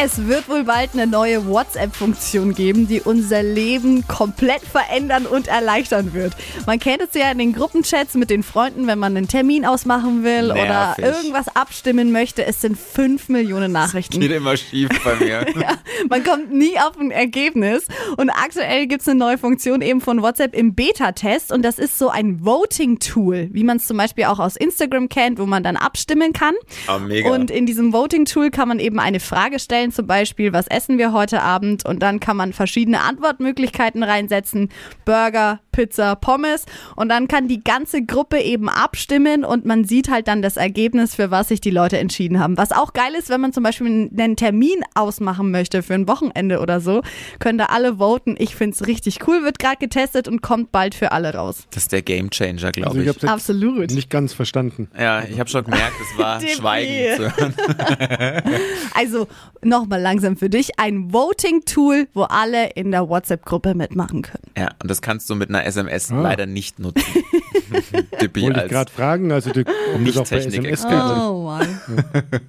Es wird wohl bald eine neue WhatsApp-Funktion geben, die unser Leben komplett verändern und erleichtern wird. Man kennt es ja in den Gruppenchats mit den Freunden, wenn man einen Termin ausmachen will Nervig. oder irgendwas abstimmen möchte. Es sind fünf Millionen Nachrichten. Geht immer schief bei mir. Ja, man kommt nie auf ein Ergebnis. Und aktuell gibt es eine neue Funktion eben von WhatsApp im Beta-Test. Und das ist so ein Voting-Tool, wie man es zum Beispiel auch aus Instagram kennt, wo man dann abstimmen kann. Ah, mega. Und in diesem Voting-Tool kann man eben eine Frage stellen, zum Beispiel, was essen wir heute Abend? Und dann kann man verschiedene Antwortmöglichkeiten reinsetzen. Burger, Pizza, Pommes. Und dann kann die ganze Gruppe eben abstimmen und man sieht halt dann das Ergebnis, für was sich die Leute entschieden haben. Was auch geil ist, wenn man zum Beispiel einen Termin ausmachen möchte für ein Wochenende oder so, können da alle voten. Ich finde es richtig cool, wird gerade getestet und kommt bald für alle raus. Das ist der Gamechanger, Also glaube ich ich. habe jetzt Absolut. nicht ganz verstanden. Ja, ich habe schon gemerkt, es war. Schweigen zu hören. Also nochmal langsam für dich. Ein Voting-Tool, wo alle in der WhatsApp-Gruppe mitmachen können. Ja, und das kannst du mit einer SMS leider nicht nutzen. Wollte ich gerade fragen, also du, Nicht auch bei Technik- SMS Experte. geht. Oh Mann.